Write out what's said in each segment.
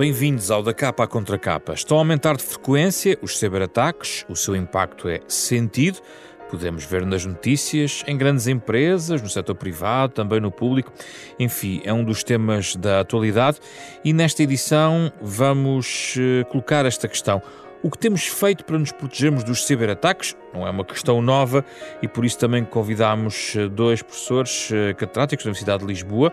Bem-vindos ao Da Capa à Contra Capa. Estão a aumentar de frequência os ciberataques, o seu impacto é sentido. Podemos ver nas notícias, em grandes empresas, no setor privado, também no público. Enfim, é um dos temas da atualidade e nesta edição vamos eh, colocar esta questão. O que temos feito para nos protegermos dos ciberataques não é uma questão nova e por isso também convidámos eh, dois professores eh, catedráticos da Universidade de Lisboa.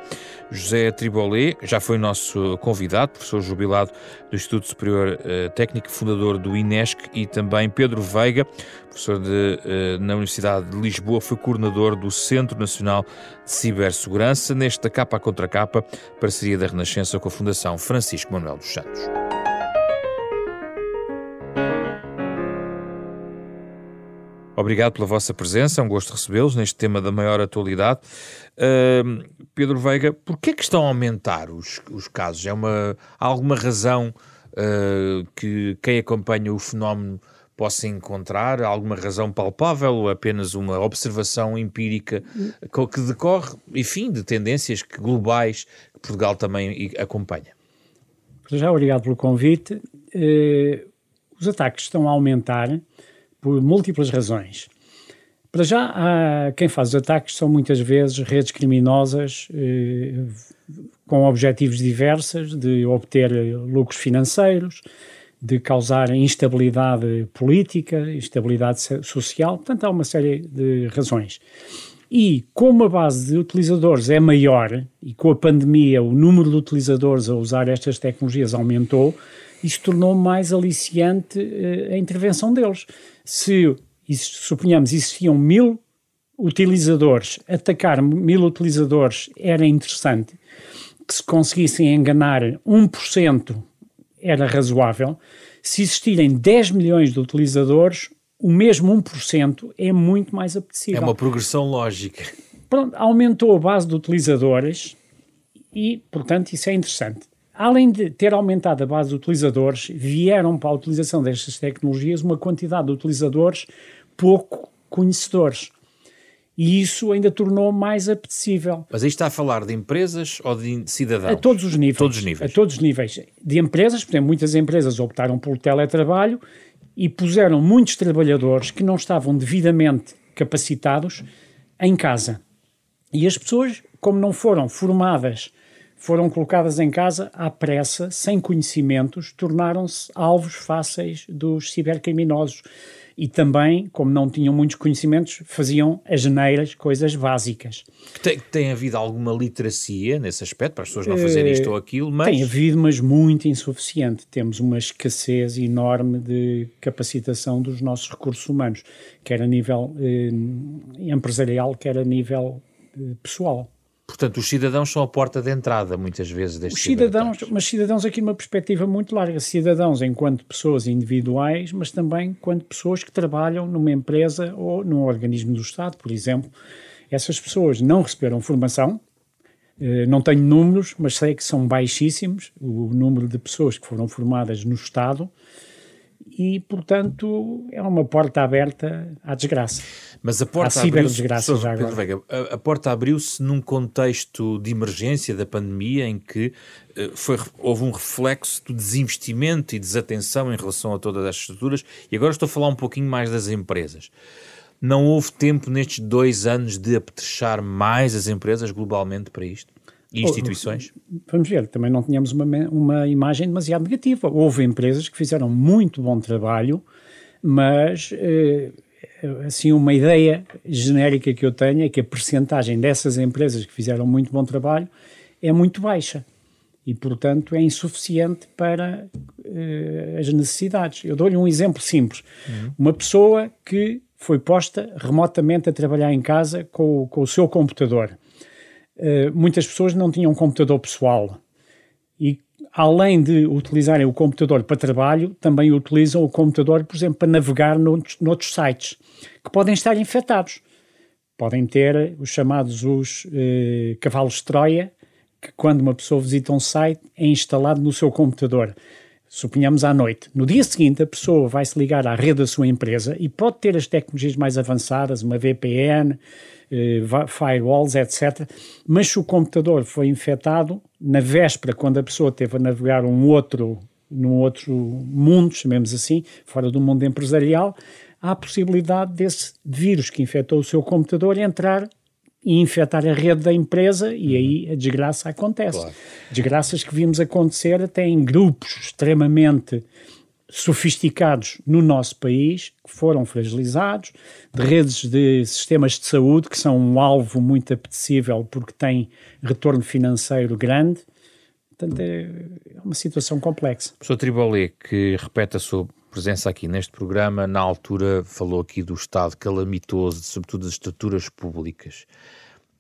José Tribolé, já foi nosso convidado, professor jubilado do Instituto Superior eh, Técnico, fundador do INESC, e também Pedro Veiga, professor de, na Universidade de Lisboa, foi coordenador do Centro Nacional de Cibersegurança, nesta capa contra capa, parceria da Renascença com a Fundação Francisco Manuel dos Santos. Obrigado pela vossa presença, é um gosto recebê-los neste tema da maior atualidade. Uh, Pedro Veiga, porquê que estão a aumentar os, os casos? É uma, há alguma razão uh, que quem acompanha o fenómeno possa encontrar? Há alguma razão palpável ou apenas uma observação empírica que decorre, enfim, de tendências globais que Portugal também acompanha? Já obrigado pelo convite. Uh, os ataques estão a aumentar por múltiplas razões. Para já, há, quem faz os ataques são muitas vezes redes criminosas eh, com objetivos diversos de obter lucros financeiros, de causar instabilidade política, instabilidade social, portanto há uma série de razões. E como a base de utilizadores é maior e com a pandemia o número de utilizadores a usar estas tecnologias aumentou, isso tornou mais aliciante uh, a intervenção deles. Se, suponhamos, existiam mil utilizadores, atacar mil utilizadores era interessante, que se conseguissem enganar 1% era razoável. Se existirem 10 milhões de utilizadores, o mesmo 1% é muito mais apetecível. É uma progressão lógica. Pronto, aumentou a base de utilizadores e, portanto, isso é interessante além de ter aumentado a base de utilizadores, vieram para a utilização destas tecnologias uma quantidade de utilizadores pouco conhecedores. E isso ainda tornou mais apetecível. Mas aí está a falar de empresas ou de cidadãos? A todos os níveis. Todos os níveis. A todos os níveis. De empresas, por exemplo, muitas empresas optaram pelo teletrabalho e puseram muitos trabalhadores que não estavam devidamente capacitados em casa. E as pessoas, como não foram formadas foram colocadas em casa à pressa, sem conhecimentos, tornaram-se alvos fáceis dos cibercriminosos. E também, como não tinham muitos conhecimentos, faziam as geneiras, coisas básicas. Tem, tem havido alguma literacia nesse aspecto, para as pessoas não fazerem isto ou aquilo, mas... Tem havido, mas muito insuficiente. Temos uma escassez enorme de capacitação dos nossos recursos humanos, quer a nível eh, empresarial, quer a nível eh, pessoal. Portanto, os cidadãos são a porta de entrada, muitas vezes, destes os cidadãos, Mas cidadãos aqui numa perspectiva muito larga. Cidadãos enquanto pessoas individuais, mas também enquanto pessoas que trabalham numa empresa ou num organismo do Estado, por exemplo. Essas pessoas não receberam formação, eh, não tenho números, mas sei que são baixíssimos o número de pessoas que foram formadas no Estado e, portanto, é uma porta aberta à desgraça. Mas a porta abriu-se, a, a, porta abriu-se num contexto de emergência da pandemia em que uh, foi, houve um reflexo do desinvestimento e desatenção em relação a todas estas estruturas e agora estou a falar um pouquinho mais das empresas. Não houve tempo nestes dois anos de apetrechar mais as empresas globalmente para isto? E instituições? Vamos ver, também não tínhamos uma, uma imagem demasiado negativa. Houve empresas que fizeram muito bom trabalho, mas eh, assim uma ideia genérica que eu tenho é que a percentagem dessas empresas que fizeram muito bom trabalho é muito baixa e, portanto, é insuficiente para uh, as necessidades. Eu dou-lhe um exemplo simples. Uhum. Uma pessoa que foi posta remotamente a trabalhar em casa com, com o seu computador muitas pessoas não tinham computador pessoal e além de utilizarem o computador para trabalho, também utilizam o computador, por exemplo, para navegar noutros, noutros sites que podem estar infectados. Podem ter os chamados os eh, cavalos de Troia, que quando uma pessoa visita um site é instalado no seu computador. Suponhamos à noite. No dia seguinte, a pessoa vai se ligar à rede da sua empresa e pode ter as tecnologias mais avançadas, uma VPN, eh, firewalls, etc. Mas se o computador foi infectado, na véspera, quando a pessoa teve a navegar um outro, num outro mundo, chamemos assim, fora do mundo empresarial, há a possibilidade desse vírus que infectou o seu computador entrar e infectar a rede da empresa e aí a desgraça acontece. Claro. Desgraças que vimos acontecer até em grupos extremamente sofisticados no nosso país, que foram fragilizados, de redes de sistemas de saúde, que são um alvo muito apetecível porque têm retorno financeiro grande. Portanto, é uma situação complexa. Professor Tribolé, que repete a sua presença aqui neste programa, na altura falou aqui do estado calamitoso, sobretudo das estruturas públicas.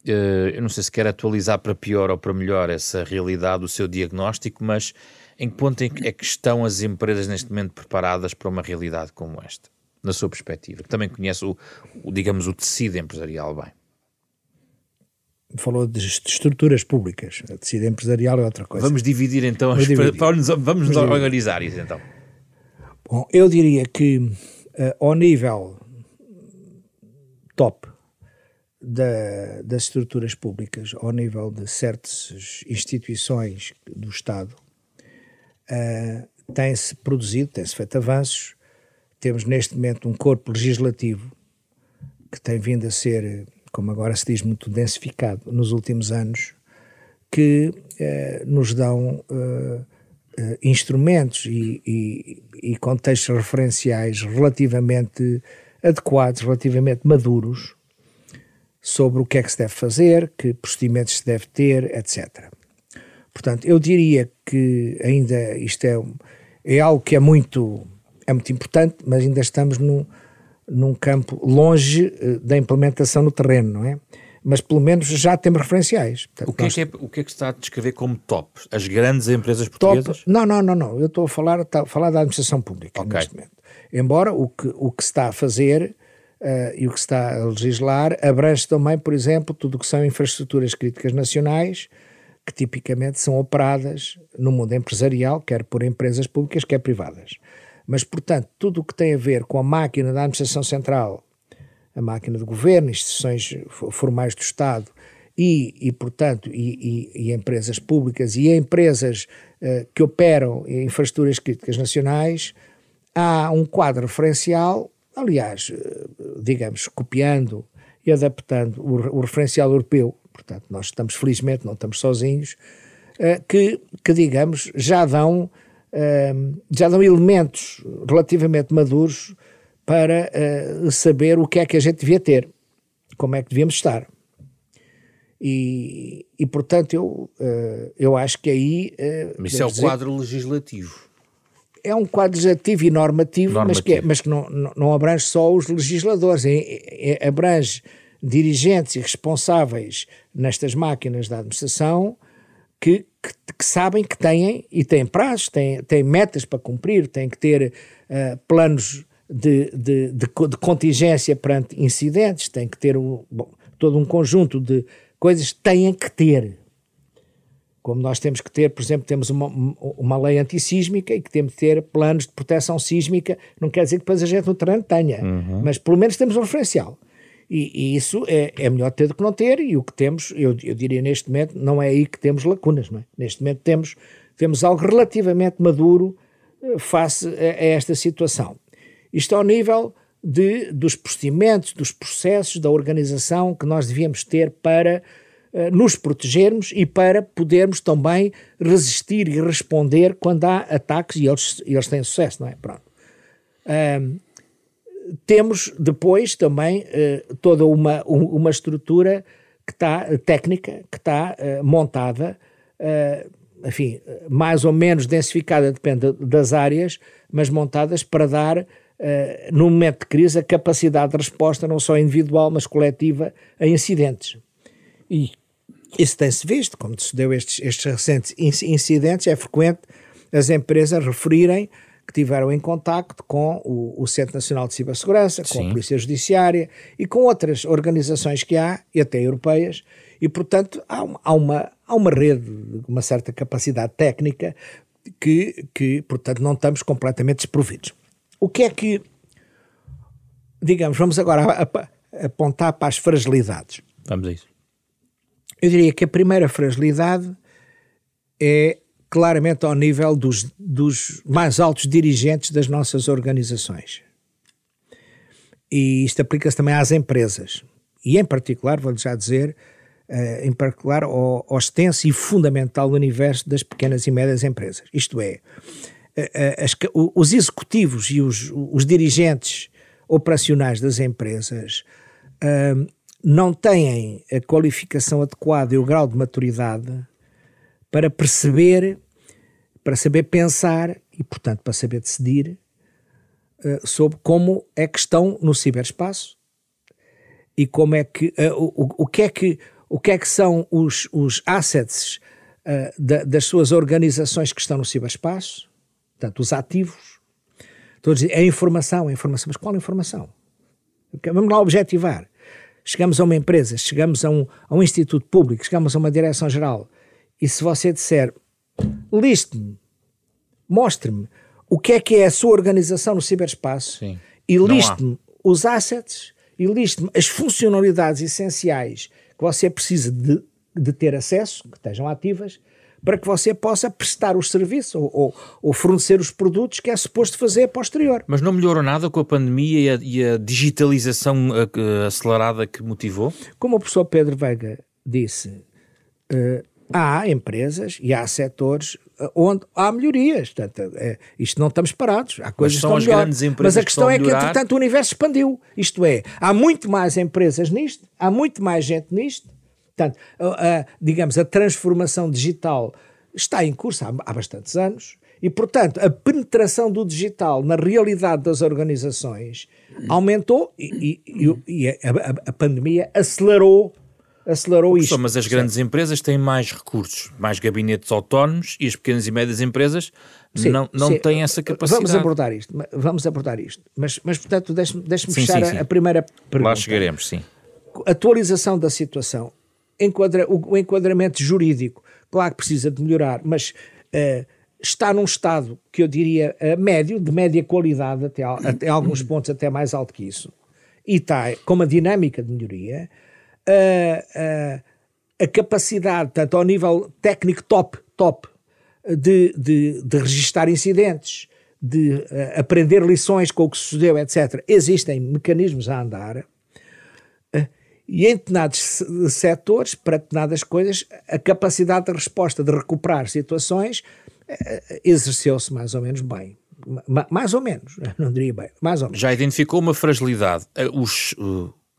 Eh, eu não sei se quer atualizar para pior ou para melhor essa realidade, o seu diagnóstico, mas em que ponto é que estão as empresas neste momento preparadas para uma realidade como esta, na sua perspectiva? Que também conhece o, o digamos, o tecido empresarial bem. Falou de estruturas públicas, o tecido empresarial é outra coisa. Vamos dividir então, vamos, dividir. vamos, vamos, vamos organizar isso então. Bom, eu diria que uh, ao nível top da, das estruturas públicas, ao nível de certas instituições do Estado, uh, tem-se produzido, tem-se feito avanços. Temos neste momento um corpo legislativo que tem vindo a ser, como agora se diz, muito densificado nos últimos anos, que uh, nos dão uh, instrumentos e, e, e contextos referenciais relativamente adequados, relativamente maduros, sobre o que é que se deve fazer, que procedimentos se deve ter, etc. Portanto, eu diria que ainda isto é, é algo que é muito, é muito importante, mas ainda estamos num, num campo longe uh, da implementação no terreno, não é? Mas pelo menos já temos referenciais. Portanto, o, que é nós... que é, o que é que está a descrever como top? As grandes empresas portuguesas? Top, não, não, não, não. Eu estou a falar, a falar da administração pública okay. neste momento. Embora o que, o que se está a fazer Uh, e o que se está a legislar abrange também, por exemplo, tudo o que são infraestruturas críticas nacionais, que tipicamente são operadas no mundo empresarial, quer por empresas públicas, quer privadas. Mas, portanto, tudo o que tem a ver com a máquina da administração central, a máquina do governo, instituições formais do Estado e, e portanto, e, e, e, empresas públicas e empresas uh, que operam em infraestruturas críticas nacionais, há um quadro referencial aliás, eh, digamos, copiando e adaptando o, o referencial europeu, portanto, nós estamos felizmente, não estamos sozinhos, uh, que, que, digamos, já dão, uh, já dão elementos relativamente maduros para uh, saber o que é que a gente devia ter, como é que devíamos estar. E, e portanto, eu, eu acho que aí. Mas isso é o dizer, quadro legislativo é um quadro legislativo e normativo, normativo. mas que, é, mas que não, não, não, abrange só os legisladores, é, é, abrange dirigentes e responsáveis nestas máquinas da administração que, que, que, sabem que têm e têm prazos, têm, têm metas para cumprir, têm que ter uh, planos de, de, de, de, contingência perante incidentes, têm que ter um, bom, todo um conjunto de coisas que têm que ter como nós temos que ter, por exemplo, temos uma, uma lei antissísmica e que temos que ter planos de proteção sísmica, não quer dizer que depois a gente no terreno tenha, uhum. mas pelo menos temos um referencial. E, e isso é, é, melhor ter do que não ter, e o que temos, eu, eu, diria neste momento, não é aí que temos lacunas, não é? Neste momento temos, temos algo relativamente maduro eh, face a, a esta situação. Isto ao nível de, dos procedimentos, dos processos, da organização que nós devíamos ter para eh, nos protegermos e para podermos também resistir e responder quando há ataques e eles, eles têm sucesso, não é? Pronto. Um, temos depois também uh, toda uma, uma estrutura que está técnica, que está uh, montada, uh, enfim, mais ou menos densificada, depende das áreas, mas montadas para dar, no momento de crise, a capacidade de resposta não só individual, mas coletiva a incidentes. E isso tem-se visto, como se deu estes, estes recentes incidentes, é frequente as empresas referirem que tiveram em contacto com o, o Centro Nacional de Cibersegurança, com Sim. a Polícia Judiciária e com outras organizações que há, e até europeias, e portanto há, há, uma, há uma rede de uma certa capacidade técnica que, que, portanto, não estamos completamente desprovidos. O que é que, digamos, vamos agora apontar para as fragilidades. Vamos a isso. Eu diria que a primeira fragilidade é claramente ao nível dos, dos mais altos dirigentes das nossas organizações. E isto aplica-se também às empresas. E em particular, vou-lhe já dizer, uh, em particular ao, ao, extenso e fundamental universo das pequenas e médias empresas. Isto é, uh, as, os executivos e os, os, dirigentes operacionais das empresas não têm a qualificação adequada e o grau de maturidade para perceber, para saber pensar e, portanto, para saber decidir uh, sobre como é que estão no ciberespaço e como é que uh, o, o que é que o que é que são os, os assets uh, da, das suas organizações que estão no ciberespaço, portanto, os ativos. Estou a a informação, a informação, mas qual informação? Vamos lá objetivar. Chegamos a uma empresa, chegamos a um, a um instituto público, chegamos a uma direção-geral e se você disser, liste-me, mostre-me o que é que é a sua organização no ciberespaço Sim. e liste-me os assets e liste-me as funcionalidades essenciais que você precisa de, de ter acesso, que estejam ativas, para que você possa prestar os serviços ou, ou, ou, fornecer os produtos que é suposto fazer posterior. Mas não melhorou nada com a pandemia e a, e a digitalização uh, acelerada que motivou? Como o professor Pedro Veiga disse, uh, há empresas e há setores eh, onde há melhorias. Portanto, é, isto não estamos parados. Há coisas Mas são as melhor. grandes empresas Mas a questão que é que, entretanto, o universo expandiu. Isto é, há muito mais empresas nisto, há muito mais gente nisto. Portanto, a, a, digamos, a transformação digital está em curso há, há bastantes anos e, portanto, a penetração do digital na realidade das organizações aumentou e, e, e a, a pandemia acelerou acelerou isto. Mas as grandes empresas têm mais recursos, mais gabinetes autónomos e as pequenas e médias empresas sim, não, não sim. têm essa capacidade. Vamos abordar isto, vamos abordar isto. Mas, mas portanto, deixe-me deixe fechar sim, a, a, primeira pergunta. Lá chegaremos, sim. Atualização da situação. Enquadra, o, o, enquadramento jurídico, claro que precisa de melhorar, mas uh, está num estado que eu diria uh, médio, de média qualidade, até, até alguns pontos até mais alto que isso, e está com uma dinâmica de melhoria a, a, a capacidade, tanto ao nível técnico top, top, de, de, de registar incidentes, de uh, aprender lições com o que sucedeu, etc. Existem mecanismos a andar. Uh, e em determinados setores, para determinadas coisas, a capacidade de resposta, de recuperar situações, uh, exerceu-se mais ou menos bem. mais ou menos, não diria bem, mais ou menos. Já identificou uma fragilidade. Os,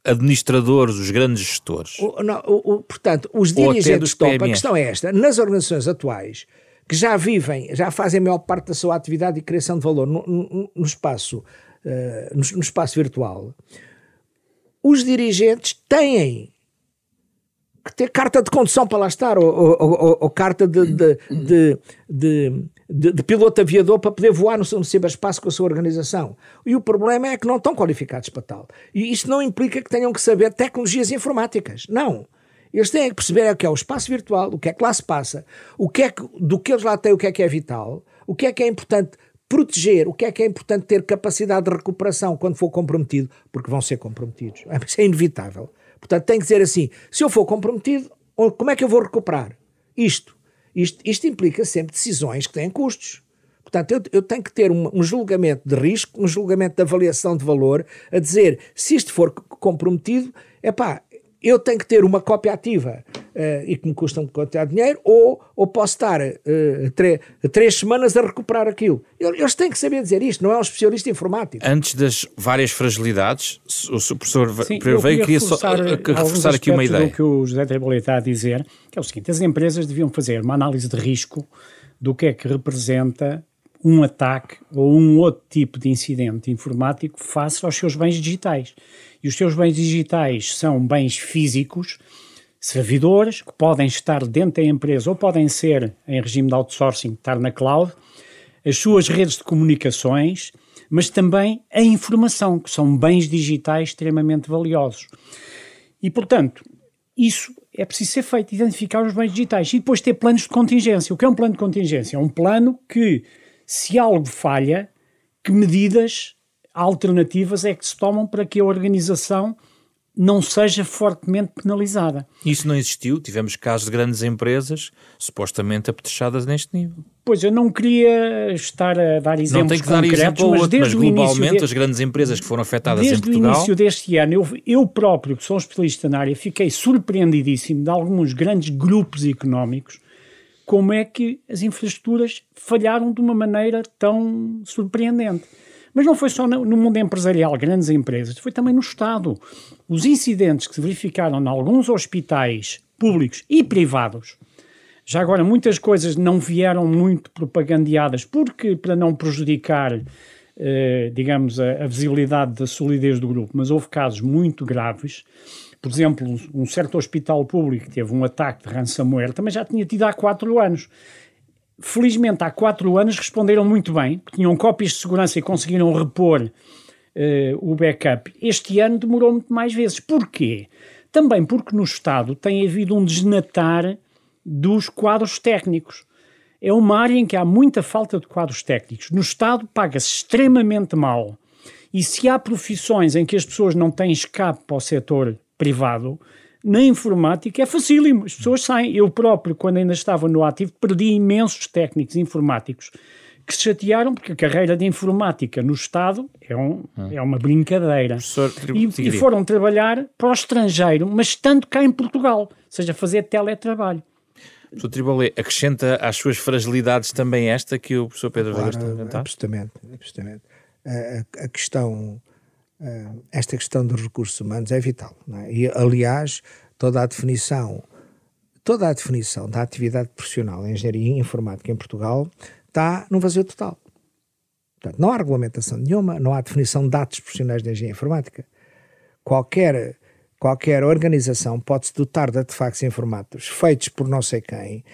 administradores, os grandes gestores. O, não, o, o, portanto, os dirigentes top, a questão é esta, nas organizações atuais, que já vivem, já fazem a maior parte da sua atividade e criação de valor no, no, no espaço, uh, no, no espaço virtual, os dirigentes têm que ter carta de condução para lá estar, ou, ou, ou, ou carta de, de, de, de, de piloto aviador para poder voar no, no ciberespaço com a sua organização. E o problema é que não estão qualificados para tal. E isto não implica que tenham que saber tecnologias informáticas. Não. Eles têm que perceber o que é o espaço virtual, o que é que lá se passa, o que é que, do que eles lá têm, o que é que é vital, o que é que é importante proteger, o que é que é importante ter capacidade de recuperação quando for comprometido, porque vão ser comprometidos. Isso é inevitável. Portanto, tem que dizer assim: se eu for comprometido, como é que eu vou recuperar? Isto. Isto, isto implica sempre decisões que têm custos. Portanto, eu, eu tenho que ter um, um, julgamento de risco, um julgamento de avaliação de valor, a dizer se isto for comprometido, é pá, eu tenho que ter uma cópia ativa uh, e que me custa um quantidade de dinheiro, ou, ou posso estar uh, três semanas a recuperar aquilo. Eles têm que saber dizer isto, não é um especialista informático. Antes das várias fragilidades, o professor Sim, veio queria, queria só reforçar aqui uma ideia. O que o José Trebolé está a dizer, que é o seguinte, as empresas deviam fazer uma análise de risco do que é que representa um ataque ou um outro tipo de incidente informático face aos seus bens digitais. E os seus bens digitais são bens físicos, servidores, que podem estar dentro da empresa ou podem ser em regime de outsourcing, estar na cloud, as suas redes de comunicações, mas também a informação, que são bens digitais extremamente valiosos. E, portanto, isso é preciso ser feito, identificar os bens digitais e depois ter planos de contingência. O que é um plano de contingência? É um plano que se algo falha, que medidas alternativas é que se tomam para que a organização não seja fortemente penalizada. Isso não existiu? Tivemos casos de grandes empresas supostamente apetrechadas neste nível. Pois, eu não queria estar a dar exemplos não tem que dar exemplo mas, outro, mas globalmente de, as grandes empresas que foram afetadas em Portugal... Desde o início deste ano, eu, eu próprio, que sou um especialista na área, fiquei surpreendidíssimo de alguns grandes grupos económicos como é que as infraestruturas falharam de uma maneira tão surpreendente. Mas não foi só no mundo empresarial, grandes empresas, foi também no Estado. Os incidentes que se verificaram em alguns hospitais públicos e privados, já agora muitas coisas não vieram muito propagandeadas, porque para não prejudicar, eh, digamos, a, a visibilidade da solidez do grupo, mas houve casos muito graves. Por exemplo, um certo hospital público teve um ataque de ransomware também já tinha tido há quatro anos felizmente há quatro anos responderam muito bem, tinham cópias de segurança e conseguiram repor uh, o backup. Este ano demorou muito mais vezes. Porquê? Também porque no Estado tem havido um desnatar dos quadros técnicos. É uma área em que há muita falta de quadros técnicos. No Estado paga-se extremamente mal. E se há profissões em que as pessoas não têm escape para o setor privado, na informática é facílimo, as pessoas saem. Eu próprio, quando ainda estava no ativo, perdi imensos técnicos informáticos que se chatearam porque a carreira de informática no Estado é, um, hum. é uma brincadeira. E, e, foram trabalhar para o estrangeiro, mas tanto cá em Portugal, ou seja, fazer teletrabalho. Professor Tribolé, acrescenta às suas fragilidades também esta que o professor Pedro claro, Veiga está a comentar? Absolutamente, absolutamente. A, a questão eh, esta questão dos recursos humanos é vital. É? E, aliás, toda a definição toda a definição da atividade profissional em engenharia informática em Portugal está no vazio total. Portanto, não há regulamentação nenhuma, não há definição de dados profissionais de engenharia informática. Qualquer, qualquer organização pode-se dotar de artefactos informáticos feitos por não sei quem,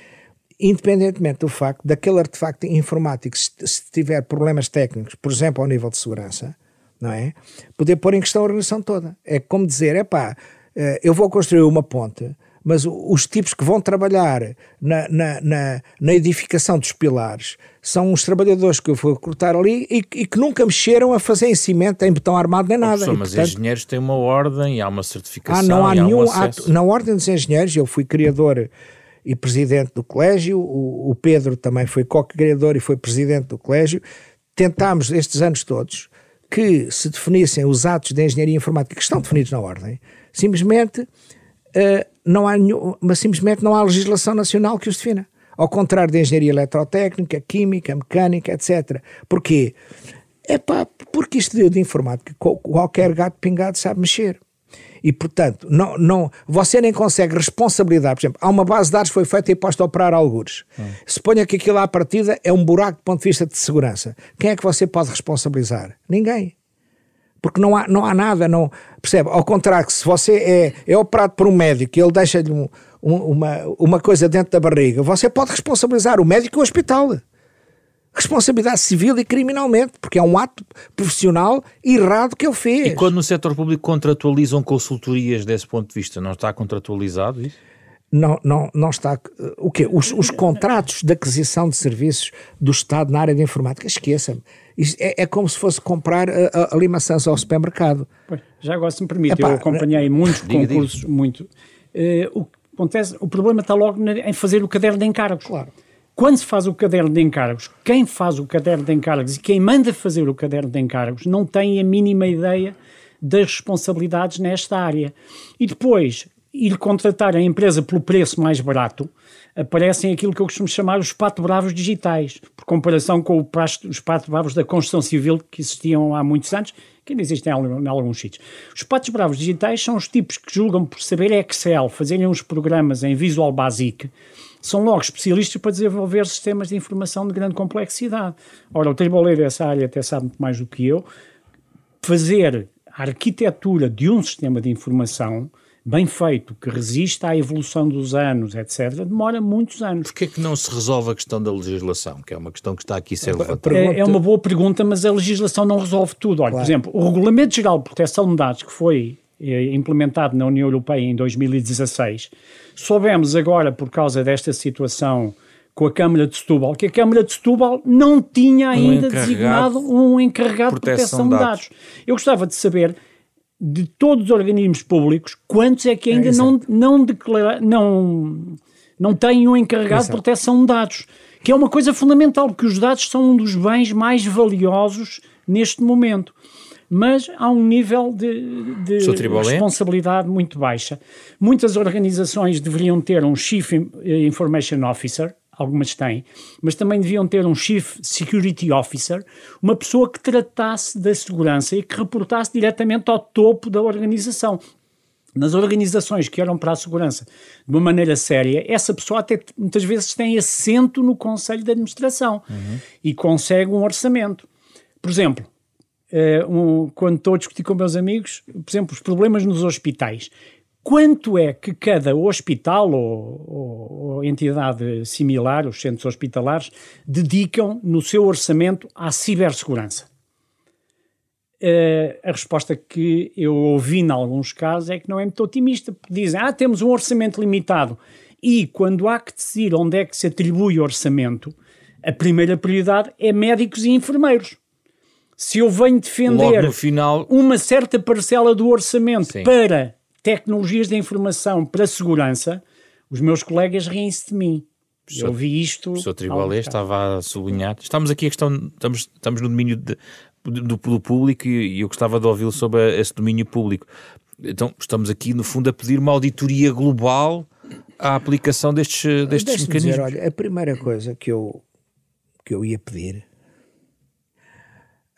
independentemente do facto daquele artefacto informático, se, se tiver problemas técnicos, por exemplo, ao nível de segurança, não é? Poder pôr em questão a organização toda. É como dizer, é pá, eh, eu vou construir uma ponte, mas os tipos que vão trabalhar na, na, na, na edificação dos pilares são uns trabalhadores que eu vou recrutar ali e, e, que nunca mexeram a fazer em cimento, em betão armado nem nada. Professor, mas portanto, engenheiros têm uma ordem e há uma certificação. Ah, não há nenhum. Um há, na ordem dos engenheiros, eu fui criador e presidente do colégio, o, o Pedro também foi co-criador e foi presidente do colégio. Tentámos estes anos todos que se definissem os atos de engenharia informática que estão definidos na ordem, simplesmente uh, não há nenhum, mas simplesmente não há legislação nacional que os defina. Ao contrário da engenharia eletrotécnica, química, mecânica, etc. Porquê? É pá, porque isto de, de informática, qualquer gato pingado sabe mexer. E, portanto, não, não, você nem consegue responsabilidade. Por exemplo, há uma base de dados que foi feita e posta a operar algures. Hum. Suponha que aquilo à partida é um buraco do ponto de vista de segurança. Quem é que você pode responsabilizar? Ninguém. Porque não há, não há nada, não, percebe? Ao contrário, se você é, é operado por um médico e ele deixa-lhe um, um, uma, uma coisa dentro da barriga, você pode responsabilizar o médico e o hospital responsabilidade civil e criminalmente, porque é um ato profissional errado que ele fez. E quando no setor público contratualizam consultorias desse ponto de vista, não está contratualizado isso? Não, não, não está. O quê? Os, os contratos de aquisição de serviços do Estado na área de informática, esqueça-me. É, é, como se fosse comprar a, a, a limaçãs ao supermercado. Pois, já agora, se me permite, Epá, eu acompanhei muitos diga, concursos, diga. muito. Uh, o, acontece, o problema está logo em fazer o caderno de encargos. Claro. Quando se faz o caderno de encargos, quem faz o caderno de encargos e quem manda fazer o caderno de encargos não tem a mínima ideia das responsabilidades nesta área. E depois, ir contratar a empresa pelo preço mais barato, aparecem aquilo que eu costumo chamar os pato bravos digitais, por comparação com os pato bravos da construção civil que existiam há muitos anos, que ainda existem em alguns sítios. Os patos bravos digitais são os tipos que julgam por saber Excel, fazerem uns programas em Visual Basic, são logo especialistas para desenvolver sistemas de informação de grande complexidade. Ora, o triboleiro dessa área até sabe muito mais do que eu. Fazer a arquitetura de um sistema de informação bem feito, que resista à evolução dos anos, etc., demora muitos anos. Porquê é que não se resolve a questão da legislação, que é uma questão que está aqui a ser levantada? É, é, uma boa pergunta, mas a legislação não resolve tudo. Olha, claro. por exemplo, o Regulamento Geral de Proteção de Dados, que foi implementado na União Europeia em 2016, soubemos agora, por causa desta situação com a Câmara de Setúbal, que a Câmara de Setúbal não tinha ainda um designado um encarregado de proteção de dados. dados. Eu gostava de saber de todos os organismos públicos, quantos é que ainda é, não, não, declara, não, não têm um encarregado Exato. de proteção de dados? Que é uma coisa fundamental, porque os dados são um dos bens mais valiosos neste momento. Mas há um nível de, de responsabilidade muito baixa. Muitas organizações deveriam ter um Chief Information Officer, algumas têm, mas também deviam ter um Chief Security Officer, uma pessoa que tratasse da segurança e que reportasse diretamente ao topo da organização. Nas organizações que olham para a segurança de uma maneira séria, essa pessoa até muitas vezes tem assento no Conselho de Administração uhum. e consegue um orçamento. Por exemplo, um, quando estou a discutir com meus amigos, por exemplo, os problemas nos hospitais quanto é que cada hospital ou, ou, ou, entidade similar, os centros hospitalares, dedicam no seu orçamento à cibersegurança? Uh, a resposta que eu ouvi em alguns casos é que não é muito otimista, dizem, ah, temos um orçamento limitado e quando há que decidir onde é que se atribui o orçamento, a primeira prioridade é médicos e enfermeiros. Se eu venho defender final... uma certa parcela do orçamento Sim. para tecnologias de informação para segurança, os meus colegas riem-se de mim. Eu vi isto. O Sr. Tribalé estava a sublinhar. Estamos aqui a questão, estamos, estamos no domínio de, do, do, público e eu gostava de ouvi-lo sobre esse domínio público. Então, estamos aqui, no fundo, a pedir uma auditoria global à aplicação destes, destes mecanismos. Dizer, olha, a primeira coisa que eu, que eu ia pedir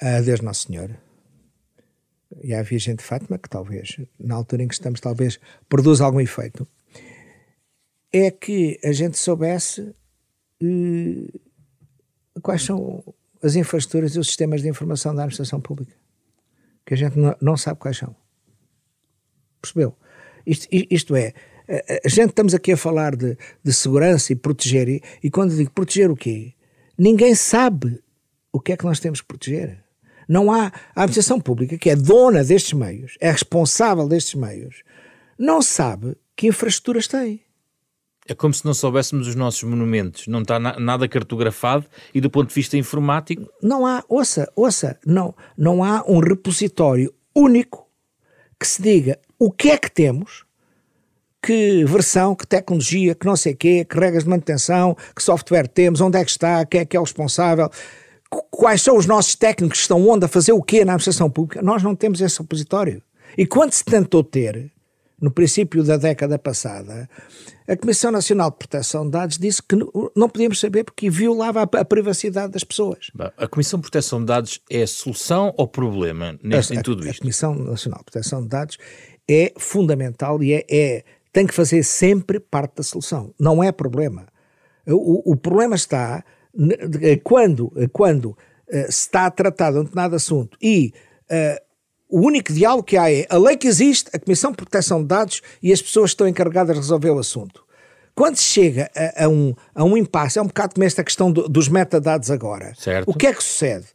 a Deus Nosso Senhor e à Virgem de Fátima, que talvez, na altura em que estamos, talvez produza algum efeito, é que a gente soubesse uh, quais são as infraestruturas e os sistemas de informação da administração pública. Que a gente não, sabe quais são. Percebeu? Isto, isto é, a, a gente estamos aqui a falar de, de segurança e proteger, e, e quando digo proteger o quê? Ninguém sabe o que é que nós temos que proteger. Não há. A administração pública, que é dona destes meios, é responsável destes meios, não sabe que infraestruturas tem. É como se não soubéssemos os nossos monumentos. Não está na, nada cartografado e do ponto de vista informático. Não há, ouça, ouça, não, não há um repositório único que se diga o que é que temos, que versão, que tecnologia, que não sei o quê, que regras de manutenção, que software temos, onde é que está, quem é que é o responsável quais são os nossos técnicos que estão onde a fazer o quê na administração pública, nós não temos esse repositório. E quando se tentou ter, no princípio da década passada, a Comissão Nacional de Proteção de Dados disse que não podíamos saber porque violava a, privacidade das pessoas. A Comissão de Proteção de Dados é a solução ou problema neste, a, em tudo isto? A Comissão Nacional de Proteção de Dados é fundamental e é, é tem que fazer sempre parte da solução. Não é problema. O, o problema está quando, quando uh, se está a tratar de um determinado assunto e uh, o único diálogo que há é a lei que existe, a Comissão de Proteção de Dados e as pessoas que estão encarregadas de resolver o assunto. Quando se chega a, a, um, a um impasse, é um bocado como esta questão do, dos metadados agora. Certo. O que é que sucede?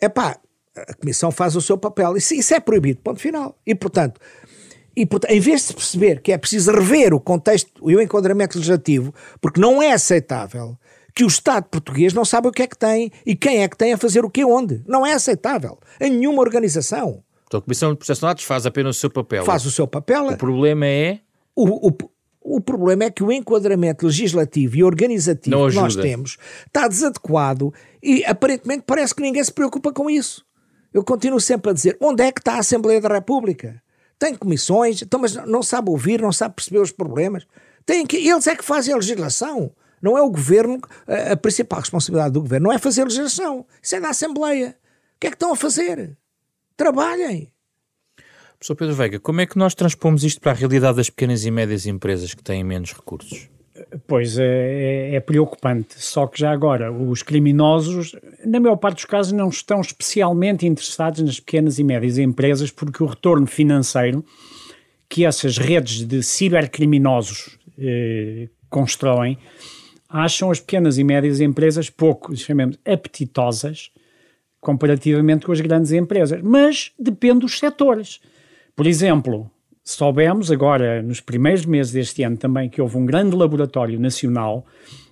É pá, a Comissão faz o seu papel. Isso, isso é proibido, ponto final. E, portanto, e, portanto, em vez de perceber que é preciso rever o contexto e o enquadramento legislativo, porque não é aceitável que o Estado português não sabe o que é que tem e quem é que tem a fazer o que onde. Não é aceitável em nenhuma organização. Então a Comissão de Proteção de Dados faz apenas o seu papel. Faz o seu papel. O problema é... O, o, o problema é que o enquadramento legislativo e organizativo que nós temos está desadequado e aparentemente parece que ninguém se preocupa com isso. Eu continuo sempre a dizer, onde é que está a Assembleia da República? Tem comissões, então, mas não sabe ouvir, não sabe perceber os problemas. Tem que, eles é que fazem a legislação. Não é o governo, a, a principal responsabilidade do governo não é fazer legislação, isso é da Assembleia. O que é que estão a fazer? Trabalhem. Professor Pedro Veiga, como é que nós transpomos isto para a realidade das pequenas e médias empresas que têm menos recursos? Pois é, é, é, preocupante. Só que já agora, os criminosos, na maior parte dos casos, não estão especialmente interessados nas pequenas e médias empresas, porque o retorno financeiro que essas redes de cibercriminosos eh, constroem acham as pequenas e médias empresas pouco, chamemos, apetitosas comparativamente com as grandes empresas. Mas depende dos setores. Por exemplo, soubemos agora, nos primeiros meses deste ano também, que houve um grande laboratório nacional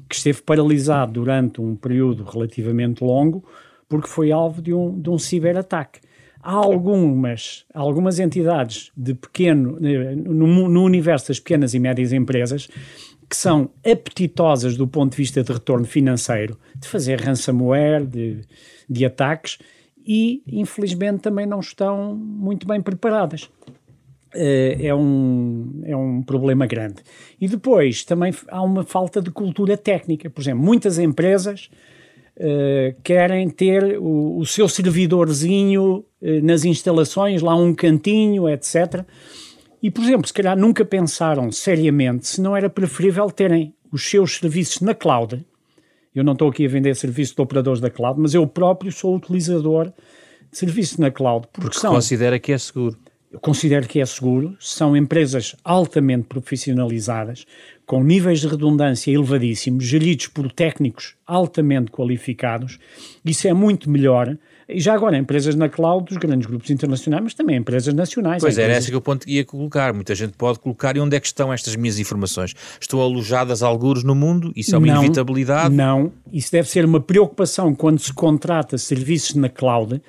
que esteve paralisado durante um período relativamente longo porque foi alvo de um, de um ciberataque. Há algumas, algumas entidades de pequeno, no, no universo das pequenas e médias empresas, que são apetitosas do ponto de vista de retorno financeiro, de fazer ransomware, de, de ataques, e infelizmente também não estão muito bem preparadas. Uh, é, um, é um problema grande. E depois também há uma falta de cultura técnica. Por exemplo, muitas empresas uh, querem ter o, o seu servidorzinho uh, nas instalações, lá um cantinho, etc. E, por exemplo, se calhar nunca pensaram seriamente se não era preferível terem os seus serviços na cloud. Eu não estou aqui a vender serviços de operadores da cloud, mas eu próprio sou utilizador de serviços na cloud. Porque, porque são, considera que é seguro. Eu considero que é seguro. São empresas altamente profissionalizadas, com níveis de redundância elevadíssimos, geridos por técnicos altamente qualificados. Isso é muito melhor e já agora, empresas na cloud dos grandes grupos internacionais, mas também empresas nacionais. Pois era esse que eu ponto ia colocar. Muita gente pode colocar. E onde é que estão estas minhas informações? Estão alojadas algures no mundo? Isso é uma não, inevitabilidade? Não. Isso deve ser uma preocupação quando se contrata serviços na cloud,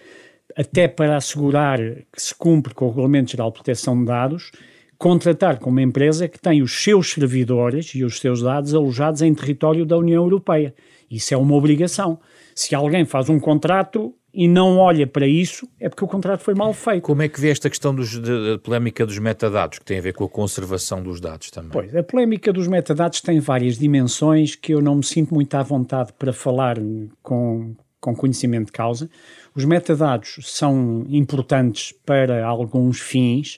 até para assegurar que se cumpre com o Regulamento Geral de Proteção de Dados, contratar com uma empresa que tem os seus servidores e os seus dados alojados em território da União Europeia. Isso é uma obrigação. Se alguém faz um contrato e não olha para isso, é porque o contrato foi mal feito. Como é que vê esta questão dos, da polémica dos metadados, que tem a ver com a conservação dos dados também? Pois, a polémica dos metadados tem várias dimensões que eu não me sinto muito à vontade para falar com, com conhecimento de causa. Os metadados são importantes para alguns fins.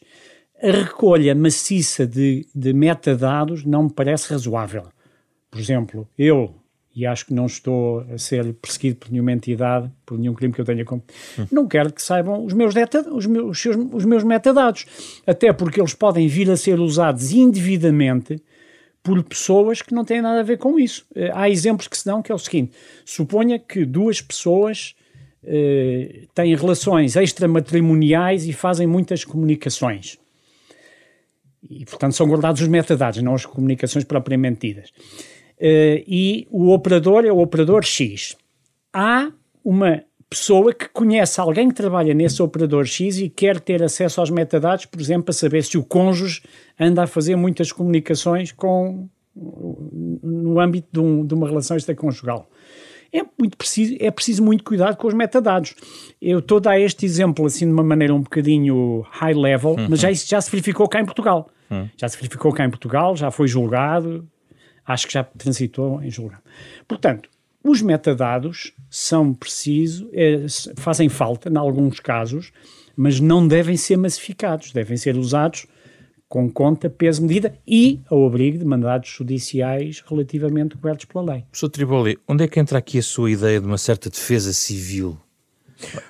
A recolha maciça de, de metadados não me parece razoável. Por exemplo, eu e acho que não estou a ser perseguido por nenhuma entidade, por nenhum crime que eu tenha cometido. Hum. Não quero que saibam os meus, data, os, meus, os, seus, os meus metadados, até porque eles podem vir a ser usados indevidamente por pessoas que não têm nada a ver com isso. Eh, há exemplos que se dão que é o seguinte: suponha que duas pessoas eh, têm relações extramatrimoniais e fazem muitas comunicações. E, portanto, são guardados os metadados, não as comunicações propriamente ditas e o operador é o operador X. Há uma pessoa que conhece alguém que trabalha nesse operador X e quer ter acesso aos metadados, por exemplo, para saber se o cônjuge anda a fazer muitas comunicações com no âmbito de, um, de uma relação extraconjugal. É, muito preciso, é preciso muito cuidado com os metadados. Eu estou a dar este exemplo assim de uma maneira um bocadinho high level, uhum. mas já, já se verificou cá em Portugal. Uhum. Já se verificou cá em Portugal, já foi julgado, acho que já transitou em julgamento. Portanto, os metadados são precisos, é, fazem falta em alguns casos, mas não devem ser massificados, devem ser usados com conta, peso, medida e ao abrigo de mandados judiciais relativamente cobertos pela lei. Professor Triboli, onde é que entra aqui a sua ideia de uma certa defesa civil?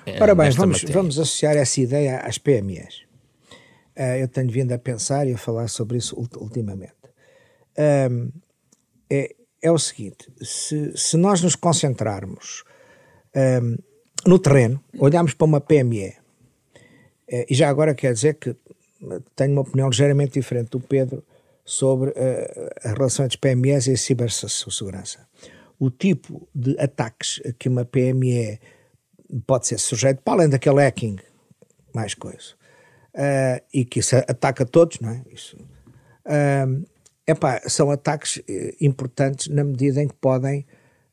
Eh, Ora bem, vamos, vamos associar essa ideia às PMEs. Uh, eu tenho vindo a pensar e a falar sobre isso ultimamente. Um, é, é o seguinte: se, se nós nos concentrarmos um, no terreno, olharmos para uma PME, é, e já agora quer dizer que tenho uma opinião ligeiramente diferente do Pedro sobre uh, a relação entre PMEs e a cibersegurança. O tipo de ataques que uma PME pode ser sujeito, para além daquele hacking, mais coisa, uh, e que isso ataca todos, não é? Isso, uh, epá, são ataques eh, importantes na medida em que podem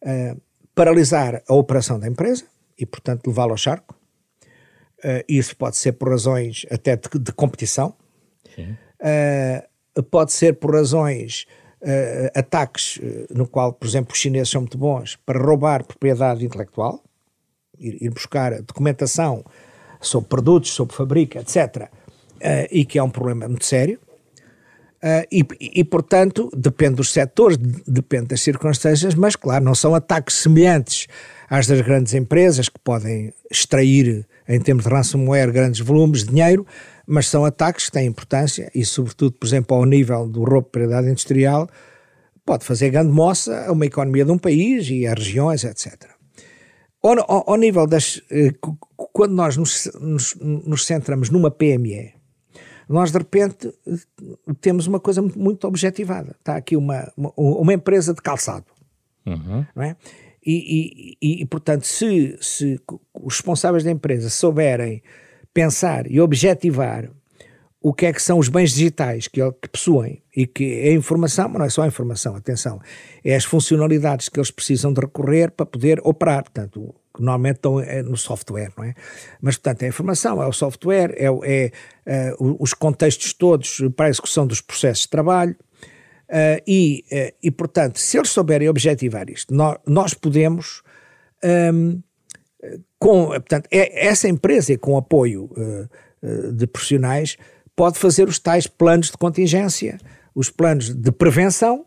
uh, paralisar a operação da empresa e, portanto, levá-la ao charco. Uh, isso pode ser por razões até de, de competição, uh, pode ser por razões, ataques no qual, por exemplo, os chineses são muito bons para roubar propriedade intelectual, ir, ir buscar documentação sobre produtos, sobre fábrica, etc., e que é um problema muito sério. Uh, e, e, portanto, depende dos setores, depende das circunstâncias, mas, claro, não são ataques semelhantes às das grandes empresas que podem extrair, em termos de ransomware, grandes volumes de dinheiro, mas são ataques que têm importância e, sobretudo, por exemplo, ao nível do roubo de propriedade industrial, pode fazer grande moça a uma economia de um país e a regiões, etc. Ao, ao, ao nível das. Eh, quando nós nos, nos, nos centramos numa PME, nós de repente temos uma coisa muito objetivada. Está aqui uma, uma, uma empresa de calçado, uhum. não é? E, e, e, portanto, se, se os responsáveis da empresa souberem pensar e objetivar o que é que são os bens digitais que, que possuem. E que é informação, mas não é só a informação, atenção, é as funcionalidades que eles precisam de recorrer para poder operar, portanto, normalmente estão é no software, não é? Mas, portanto, é a informação, é o software, é, é, é os contextos todos para a execução dos processos de trabalho. Uh, e, e, portanto, se eles souberem objetivar isto, nós, nós podemos, um, com, portanto, é, essa empresa com apoio uh, de profissionais pode fazer os tais planos de contingência, os planos de prevenção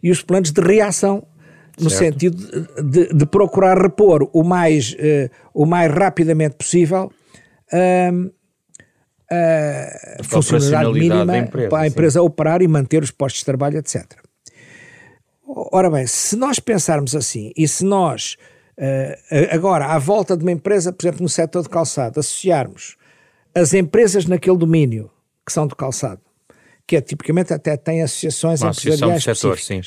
e os planos de reação, no certo. sentido de, de, procurar repor o mais, uh, o mais rapidamente possível uh, a funcionalidade mínima empresa, para a empresa sim. operar e manter os postos de trabalho, etc. Ora bem, se nós pensarmos assim e se nós, uh, agora, à volta de uma empresa, por exemplo, no setor de calçado, associarmos as empresas naquele domínio que são do calçado, que é, tipicamente até têm associações Uma empresariais associação setor, sim.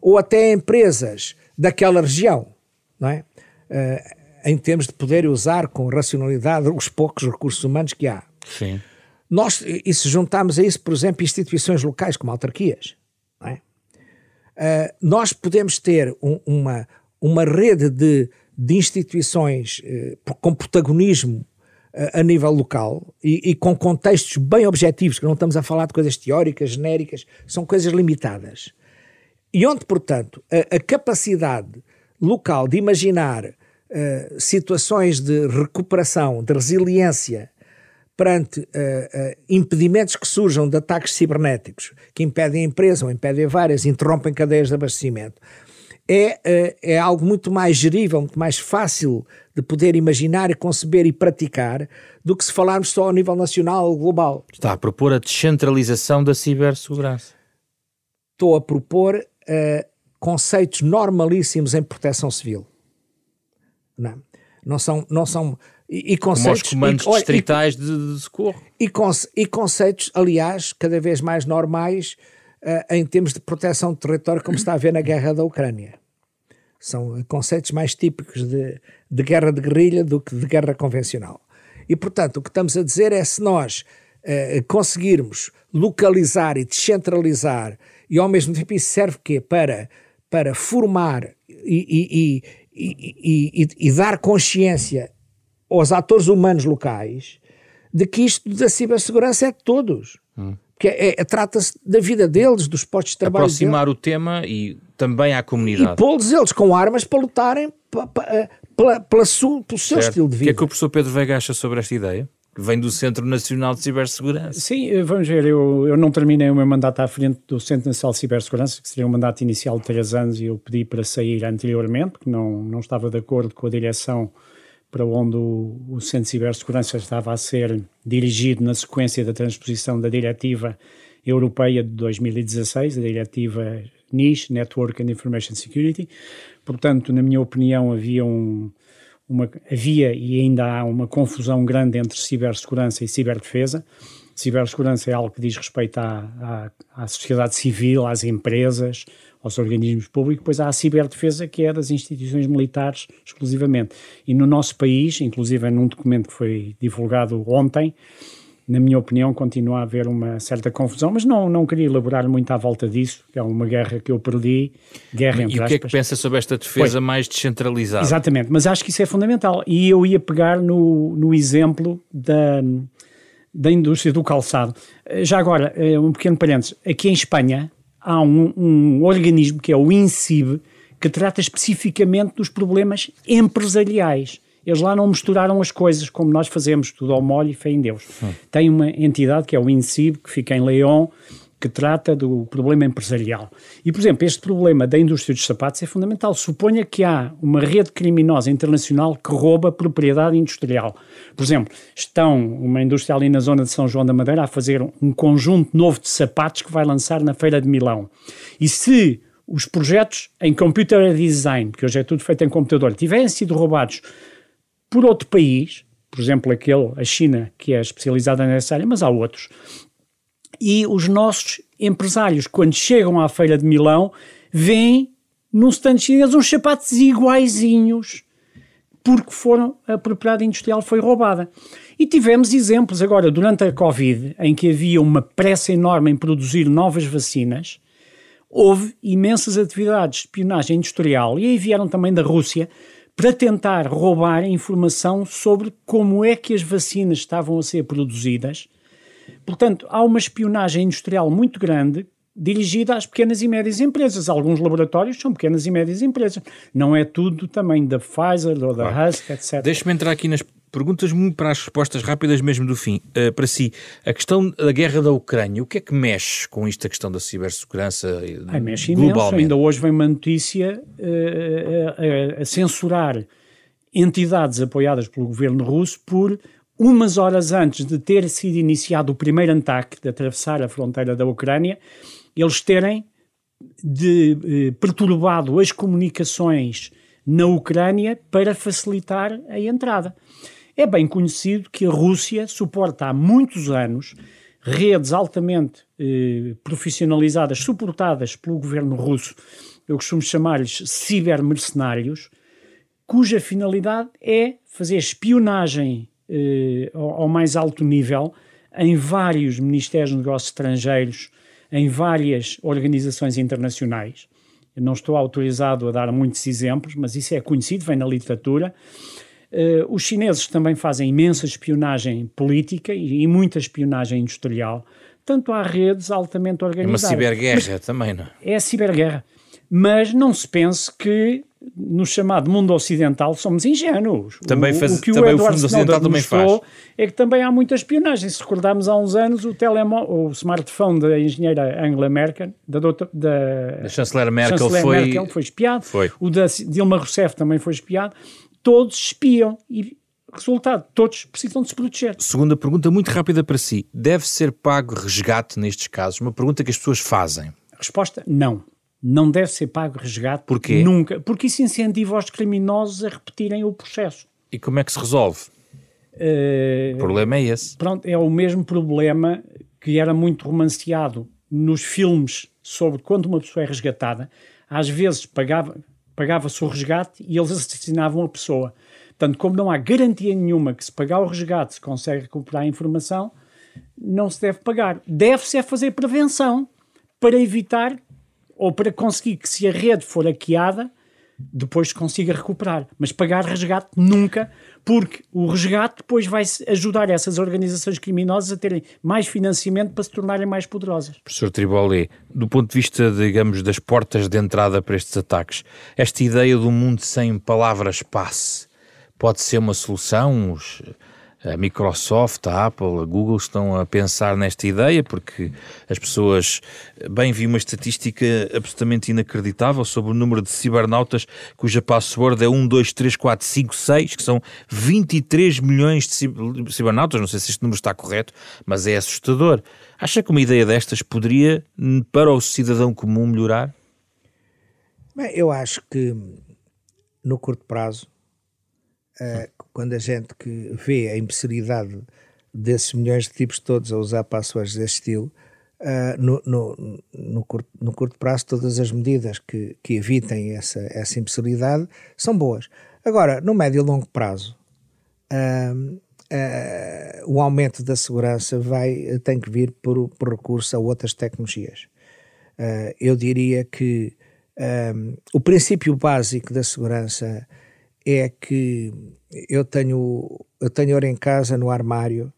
ou até empresas daquela região, não é? Uh, em termos de poder usar com racionalidade os poucos recursos humanos que há. Sim. Nós, e se juntarmos a isso, por exemplo, instituições locais como autarquias, é? uh, nós podemos ter um, uma, uma rede de, de instituições uh, com protagonismo a nível local e, e, com contextos bem objetivos, que não estamos a falar de coisas teóricas, genéricas, são coisas limitadas. E onde, portanto, a, a capacidade local de imaginar uh, situações de recuperação, de resiliência perante uh, uh, impedimentos que surjam de ataques cibernéticos, que impedem a empresa ou impedem várias, interrompem cadeias de abastecimento, é, é, é algo muito mais gerível, muito mais fácil de poder imaginar, conceber e praticar do que se falarmos só a nível nacional ou global. Está a propor a descentralização da cibersegurança. Estou a propor uh, conceitos normalíssimos em proteção civil. Não, não são, não são e, e conceitos Como os comandos e, distritais e, de, de, socorro. E, e, conceitos, aliás, cada vez mais normais em termos de proteção de território, como está a ver na guerra da Ucrânia. São conceitos mais típicos de, de guerra de guerrilha do que de guerra convencional. E, portanto, o que estamos a dizer é se nós uh, conseguirmos localizar e descentralizar, e ao mesmo tempo isso serve quê? Para, para formar e, e, e, e, dar consciência aos atores humanos locais de que isto da cibersegurança é de todos. Hum. Porque é, é, trata-se da vida deles, dos postos de trabalho Aproximar deles. o tema e também à comunidade. E pô-los eles com armas para lutarem eh, pela, pela su, pelo seu certo. estilo de vida. O que é que o professor Pedro Veiga acha sobre esta ideia? Que vem do Centro Nacional de Cibersegurança. Sim, eh, vamos ver, eu, eu não terminei o meu mandato à frente do Centro Nacional de Cibersegurança, que seria um mandato inicial de três anos, e eu pedi para sair anteriormente, porque não, não estava de acordo com a direção para onde o, o Centro de Cibersegurança estava a ser dirigido na sequência da transposição da Diretiva Europeia de 2016, a Diretiva NIS, Network and Information Security. Portanto, na minha opinião, havia um, uma, havia e ainda há uma confusão grande entre cibersegurança e ciberdefesa. Cibersegurança é algo que diz respeito à, à, à sociedade civil, às empresas, aos organismos públicos, depois há a ciberdefesa, que é das instituições militares exclusivamente. E no nosso país, inclusive num documento que foi divulgado ontem, na minha opinião, continua a haver uma certa confusão, mas não, não queria elaborar muito à volta disso, que é uma guerra que eu perdi, guerra entre E o que é que pensa sobre esta defesa pois, mais descentralizada? Exatamente, mas acho que isso é fundamental. E eu ia pegar no, no exemplo da, da indústria do calçado. Já agora, eh, um pequeno parênteses, aqui em Espanha, há um, um organismo que é o INCIB, que trata especificamente dos problemas empresariais. Eles lá não misturaram as coisas como nós fazemos, tudo ao molho e fé em Deus. Hum. Tem uma entidade que é o INCIB, que fica em León, que trata do problema empresarial. E, por exemplo, este problema da indústria dos sapatos é fundamental. Suponha que há uma rede criminosa internacional que rouba propriedade industrial. Por exemplo, estão uma indústria ali na zona de São João da Madeira a fazer um conjunto novo de sapatos que vai lançar na Feira de Milão. E se os projetos em computer design, que hoje é tudo feito em computador, tiverem sido roubados por outro país, por exemplo, aquele, a China, que é especializada nessa área, mas há outros, e os nossos empresários, quando chegam à Feira de Milão, veem num stand chinês uns sapatos iguaizinhos. porque foram, a propriedade industrial foi roubada. E tivemos exemplos agora, durante a Covid, em que havia uma pressa enorme em produzir novas vacinas, houve imensas atividades de espionagem industrial, e aí vieram também da Rússia, para tentar roubar informação sobre como é que as vacinas estavam a ser produzidas. Portanto, há uma espionagem industrial muito grande dirigida às pequenas e médias empresas. Alguns laboratórios são pequenas e médias empresas. Não é tudo também da Pfizer ou da claro. Husk, etc. Deixe-me entrar aqui nas perguntas muito para as respostas rápidas mesmo do fim. Uh, para si, a questão da guerra da Ucrânia, o que é que mexe com isto, a questão da cibersegurança Ai, mexe globalmente? Imenso. Ainda hoje vem uma notícia uh, a censurar entidades apoiadas pelo governo russo por umas horas antes de ter sido iniciado o primeiro ataque de atravessar a fronteira da Ucrânia, eles terem de, eh, perturbado as comunicações na Ucrânia para facilitar a entrada. É bem conhecido que a Rússia suporta há muitos anos redes altamente eh, profissionalizadas, suportadas pelo governo russo, eu costumo chamar-lhes cibermercenários, cuja finalidade é fazer espionagem eh, ao, ao mais alto nível em vários ministérios de negócios estrangeiros, em várias organizações internacionais. Eu não estou autorizado a dar muitos exemplos, mas isso é conhecido, vem na literatura. Uh, os chineses também fazem imensa espionagem política e, e, muita espionagem industrial. Tanto há redes altamente organizadas. É uma ciberguerra mas, também, não é? É a ciberguerra. Mas não se pense que no chamado mundo ocidental somos ingênuos. Também faz, o, que também o, Edward o fundo ocidental também faz. É que também há muita espionagem. Se recordarmos há uns anos o, telemo, o smartphone da engenheira Angela Merkel, da, doutor, da, da chanceler Merkel, chanceler foi... Merkel foi espiado. Foi. O da Dilma Rousseff também foi espiado. Todos espiam e resultado, todos precisam de se proteger. Segunda pergunta muito rápida para si. Deve ser pago resgate nestes casos? Uma pergunta que as pessoas fazem. Resposta, não não deve ser pago resgate. Porquê? Nunca. Porque isso incentiva os criminosos a repetirem o processo. E como é que se resolve? Uh, o problema é esse. Pronto, é o mesmo problema que era muito romanceado nos filmes sobre quando uma pessoa é resgatada. Às vezes pagava, pagava-se o resgate e eles assassinavam a pessoa. Portanto, como não há garantia nenhuma que se pagar o resgate se consegue recuperar a informação, não se deve pagar. Deve-se é fazer prevenção para evitar ou para conseguir que se a rede for hackeada, depois consiga recuperar. Mas pagar resgate nunca, porque o resgate depois vai ajudar essas organizações criminosas a terem mais financiamento para se tornarem mais poderosas. Professor Triboli, do ponto de vista, digamos, das portas de entrada para estes ataques, esta ideia do mundo sem palavras passe pode ser uma solução? Os a Microsoft, a Apple, a Google estão a pensar nesta ideia, porque as pessoas. Bem, vi uma estatística absolutamente inacreditável sobre o número de cibernautas cuja password é 1, 2, 3, 4, 5, 6, que são 23 milhões de cibernautas. Não sei se este número está correto, mas é assustador. Acha que uma ideia destas poderia, para o cidadão comum, melhorar? Bem, eu acho que no curto prazo uh, quando a gente que vê a imbecilidade desses milhões de tipos todos a usar passwords desse estilo, uh, no, no, no, curto, no curto prazo todas as medidas que, que evitem essa, essa imbecilidade são boas. Agora, no médio e longo prazo, uh, uh, o aumento da segurança vai, tem que vir por, por recurso a outras tecnologias. eu diria que o princípio básico da segurança é que eu tenho, eu tenho ouro em casa no armário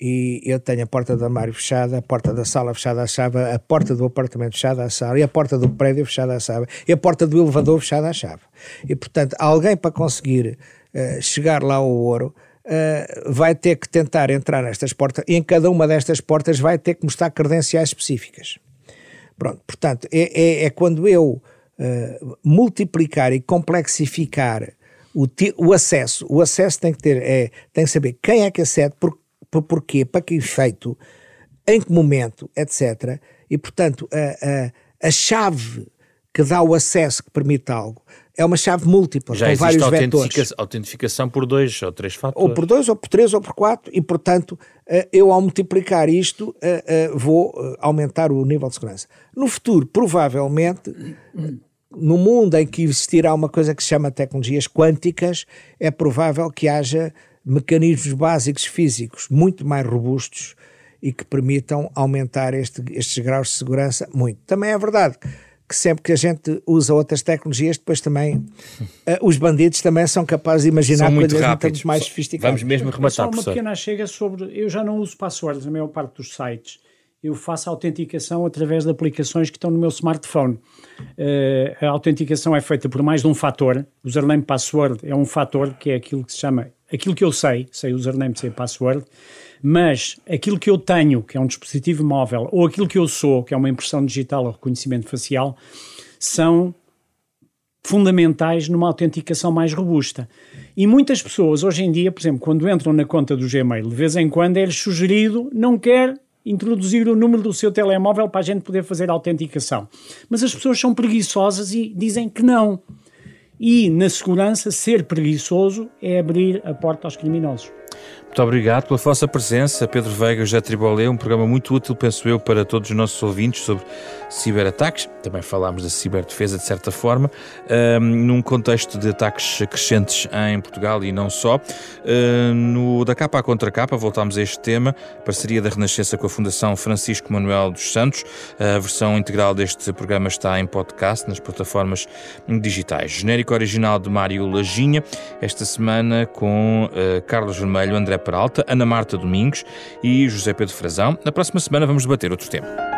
e eu tenho a porta do armário fechada, a porta da sala fechada à chave, a porta do apartamento fechada à chave, e a porta do prédio fechada à chave, e a porta do elevador fechada à chave. E, portanto, alguém para conseguir uh, chegar lá ao ouro uh, vai ter que tentar entrar nestas portas, e em cada uma destas portas vai ter que mostrar credenciais específicas. Pronto, portanto, é, é, é quando eu uh, multiplicar e complexificar o, o acesso, o acesso tem que ter, é, tem que saber quem é que acede, por, por, porquê, para que efeito, em que momento, etc. E, portanto, a, a, a chave que dá o acesso, que permite algo, é uma chave múltipla, Já com vários vetores. autentificação por dois ou três fatores. Ou por dois, ou por três, ou por quatro, e portanto, eh, eu ao multiplicar isto, eh, eh, vou aumentar o nível de segurança. No futuro, provavelmente, no mundo em que existirá uma coisa que se chama tecnologias quânticas, é provável que haja mecanismos básicos físicos muito mais robustos e que permitam aumentar este, estes graus de segurança muito. Também é verdade que sempre que a gente usa outras tecnologias, depois também uh, os bandidos também são capazes de imaginar são coisas muito mais sofisticadas. Vamos mesmo rematar, Só uma professor. pequena chega sobre... Eu já não uso passwords na maior parte dos sites. Eu faço a autenticação através de aplicações que estão no meu smartphone. Uh, a autenticação é feita por mais de um fator. O username password é um fator que é aquilo que se chama... Aquilo que eu sei, sei username, sei password, mas aquilo que eu tenho, que é um dispositivo móvel, ou aquilo que eu sou, que é uma impressão digital ou reconhecimento facial, são fundamentais numa autenticação mais robusta. E muitas pessoas hoje em dia, por exemplo, quando entram na conta do Gmail, de vez em quando é-lhes sugerido não quer introduzir o número do seu telemóvel para a gente poder fazer a autenticação. Mas as pessoas são preguiçosas e dizem que não. E na segurança, ser preguiçoso é abrir a porta aos criminosos. Muito obrigado pela vossa presença, Pedro Veiga, José Tribolé, um programa muito útil, penso eu, para todos os nossos ouvintes sobre ciberataques. Também falámos da ciberdefesa, de certa forma, um, num contexto de ataques crescentes em Portugal e não só. Uh, no Da Capa à Contra Capa, voltámos a este tema, parceria da Renascença com a Fundação Francisco Manuel dos Santos. A versão integral deste programa está em podcast, nas plataformas digitais. Genérico original de Mário Lajinha, esta semana com uh, Carlos Vermelho, André Peralta, Ana Marta Domingos e José Pedro Frazão. Na próxima semana vamos debater outro tema.